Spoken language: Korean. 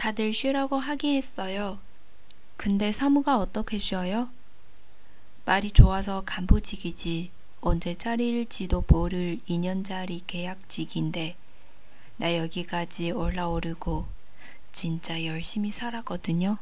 다들 쉬라고 하기했어요. 근데 사무가 어떻게 쉬어요? 말이 좋아서 간부직이지. 언제 자릴지도 모를 2년짜리 계약직인데 나 여기까지 올라오르고 진짜 열심히 살았거든요.